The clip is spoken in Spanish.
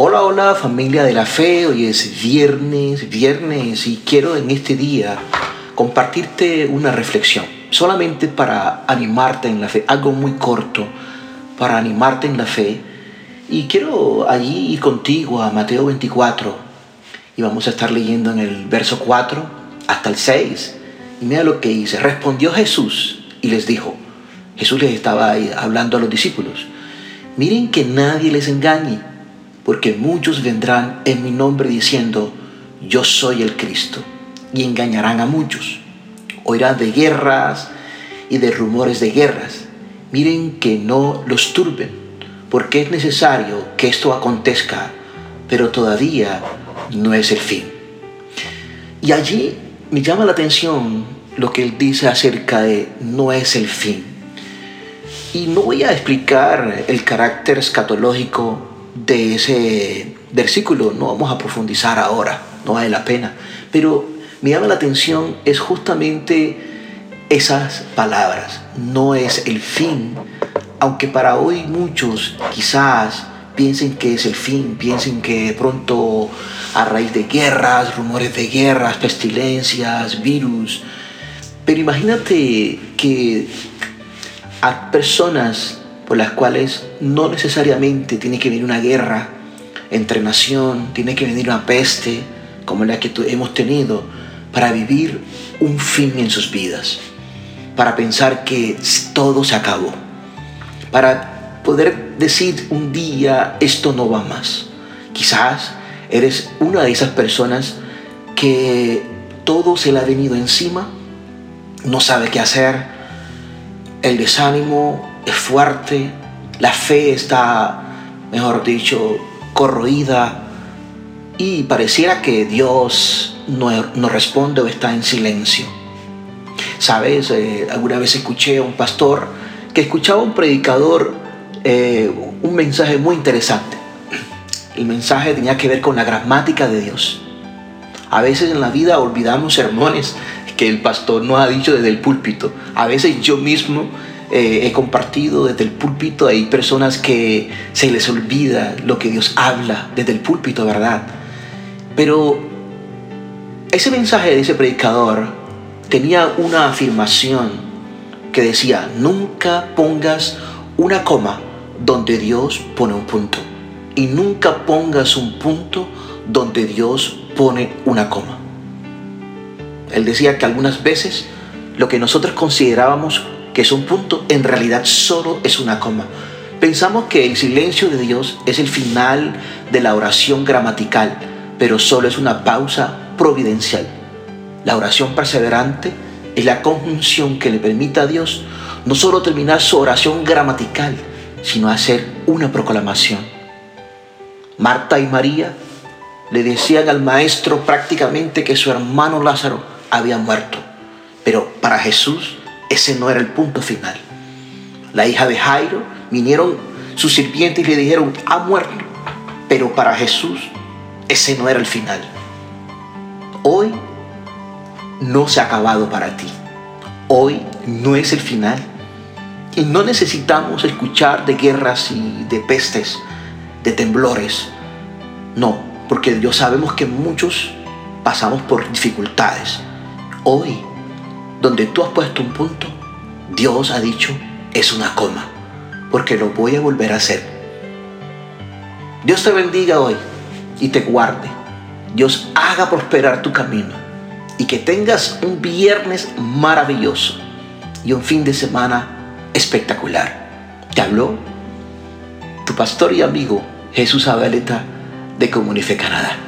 Hola, hola familia de la fe, hoy es viernes, viernes y quiero en este día compartirte una reflexión, solamente para animarte en la fe, algo muy corto para animarte en la fe. Y quiero allí ir contigo a Mateo 24 y vamos a estar leyendo en el verso 4 hasta el 6. Y mira lo que dice, respondió Jesús y les dijo, Jesús les estaba hablando a los discípulos, miren que nadie les engañe porque muchos vendrán en mi nombre diciendo, yo soy el Cristo, y engañarán a muchos. Oirán de guerras y de rumores de guerras. Miren que no los turben, porque es necesario que esto acontezca, pero todavía no es el fin. Y allí me llama la atención lo que él dice acerca de no es el fin. Y no voy a explicar el carácter escatológico de ese versículo no vamos a profundizar ahora, no vale la pena. Pero me llama la atención es justamente esas palabras. No es el fin, aunque para hoy muchos quizás piensen que es el fin, piensen que pronto a raíz de guerras, rumores de guerras, pestilencias, virus. Pero imagínate que a personas por las cuales no necesariamente tiene que venir una guerra entre nación, tiene que venir una peste como la que hemos tenido para vivir un fin en sus vidas, para pensar que todo se acabó, para poder decir un día esto no va más. Quizás eres una de esas personas que todo se le ha venido encima, no sabe qué hacer, el desánimo, es fuerte, la fe está, mejor dicho, corroída y pareciera que Dios no, responde o está en silencio. Sabes, eh, alguna vez escuché a un pastor que escuchaba a un predicador eh, un mensaje muy interesante. El mensaje tenía que ver con la gramática de Dios. A veces en la vida olvidamos sermones que el pastor nos ha dicho desde el púlpito. A veces yo mismo eh, he compartido desde el púlpito, hay personas que se les olvida lo que Dios habla desde el púlpito, ¿verdad? Pero ese mensaje de ese predicador tenía una afirmación que decía, nunca pongas una coma donde Dios pone un punto. Y nunca pongas un punto donde Dios pone una coma. Él decía que algunas veces lo que nosotros considerábamos que es un punto, en realidad solo es una coma. Pensamos que el silencio de Dios es el final de la oración gramatical, pero solo es una pausa providencial. La oración perseverante es la conjunción que le permite a Dios no solo terminar su oración gramatical, sino hacer una proclamación. Marta y María le decían al maestro prácticamente que su hermano Lázaro había muerto, pero para Jesús ese no era el punto final. La hija de Jairo vinieron sus sirvientes y le dijeron, ha muerto. Pero para Jesús ese no era el final. Hoy no se ha acabado para ti. Hoy no es el final. Y no necesitamos escuchar de guerras y de pestes, de temblores. No, porque Dios sabemos que muchos pasamos por dificultades. Hoy donde tú has puesto un punto, Dios ha dicho, es una coma, porque lo voy a volver a hacer. Dios te bendiga hoy y te guarde. Dios haga prosperar tu camino y que tengas un viernes maravilloso y un fin de semana espectacular. Te habló tu pastor y amigo Jesús Abeleta de Comunife Canadá.